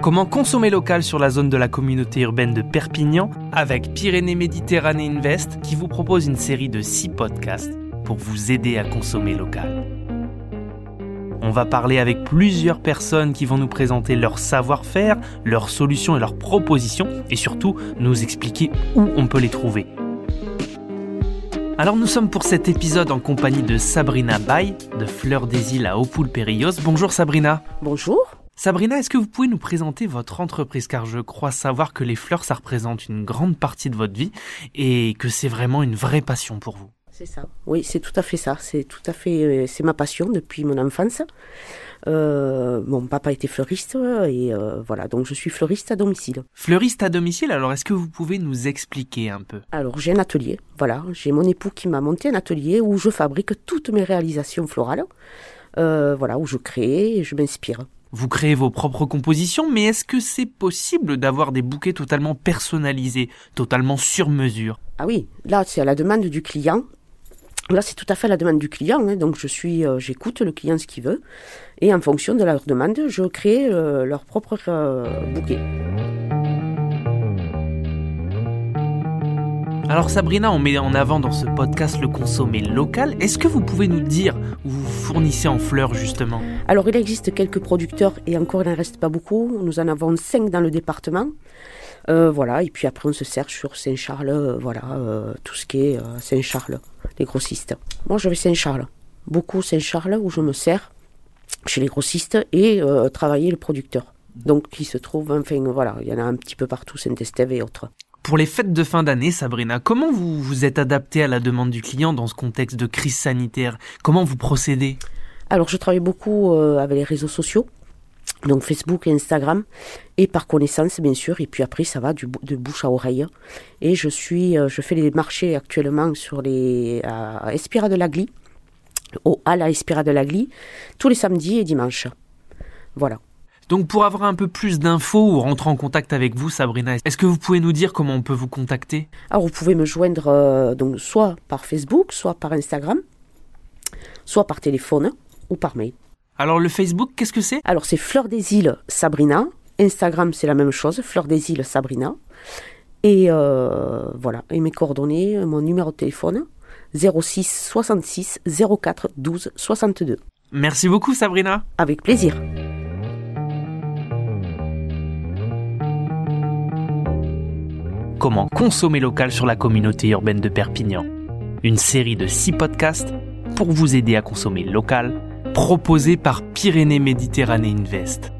Comment consommer local sur la zone de la communauté urbaine de Perpignan avec Pyrénées Méditerranée Invest qui vous propose une série de 6 podcasts pour vous aider à consommer local. On va parler avec plusieurs personnes qui vont nous présenter leur savoir-faire, leurs solutions et leurs propositions et surtout nous expliquer où on peut les trouver. Alors nous sommes pour cet épisode en compagnie de Sabrina Bay de Fleurs des Îles à Opoul-Périllos. Bonjour Sabrina. Bonjour. Sabrina, est-ce que vous pouvez nous présenter votre entreprise? Car je crois savoir que les fleurs ça représente une grande partie de votre vie et que c'est vraiment une vraie passion pour vous. C'est ça. Oui, c'est tout à fait ça. C'est tout à fait, euh, c'est ma passion depuis mon enfance. Euh, mon papa était fleuriste et euh, voilà, donc je suis fleuriste à domicile. Fleuriste à domicile, alors est-ce que vous pouvez nous expliquer un peu? Alors j'ai un atelier, voilà, j'ai mon époux qui m'a monté un atelier où je fabrique toutes mes réalisations florales, voilà, où je crée et je m'inspire. Vous créez vos propres compositions, mais est-ce que c'est possible d'avoir des bouquets totalement personnalisés, totalement sur mesure? Ah oui, là c'est à la demande du client Là, c'est tout à fait la demande du client. Hein. donc, je suis, euh, j'écoute le client ce qu'il veut, et en fonction de leur demande, je crée euh, leur propre euh, bouquet. Alors Sabrina, on met en avant dans ce podcast le consommé local. Est-ce que vous pouvez nous dire où vous fournissez en fleurs justement? Alors il existe quelques producteurs et encore il n'en reste pas beaucoup. Nous en avons cinq dans le département. voilà, et puis après on se sert sur Saint-Charles, voilà, tout ce qui est Saint-Charles les grossistes. Moi, je vais Saint-Charles. Beaucoup Saint-Charles où je me sers chez les grossistes et euh, travailler le producteur. Donc, qui se trouve, enfin, voilà, il y en a un petit peu partout, Saint-Estève et autres. Pour les fêtes de fin d'année, Sabrina, comment vous vous êtes adapté à la demande du client dans ce contexte de crise sanitaire? Comment vous procédez? Alors, je travaille beaucoup euh, avec les réseaux sociaux donc Facebook et Instagram, et par connaissance bien sûr, et puis après ça va du, de bouche à oreille. Et je suis, euh, je fais les marchés actuellement sur les à Espira de au à la Espira de tous les samedis et dimanches. Voilà. Donc pour avoir un peu plus d'infos ou rentrer en contact avec vous, Sabrina, est-ce que vous pouvez nous dire comment on peut vous contacter? Alors vous pouvez me joindre euh, donc soit par Facebook, soit par Instagram, soit par téléphone ou par mail. Alors le Facebook, qu'est-ce que c'est? Alors c'est Fleur des Îles Sabrina. Instagram, c'est la même chose, Fleur des Îles Sabrina. Et euh, voilà, et mes coordonnées, mon numéro de téléphone, 06 66 04 12 62. Merci beaucoup Sabrina. Avec plaisir. Comment consommer local sur la communauté urbaine de Perpignan Une série de six podcasts pour vous aider à consommer local proposé par Pyrénées Méditerranée Invest.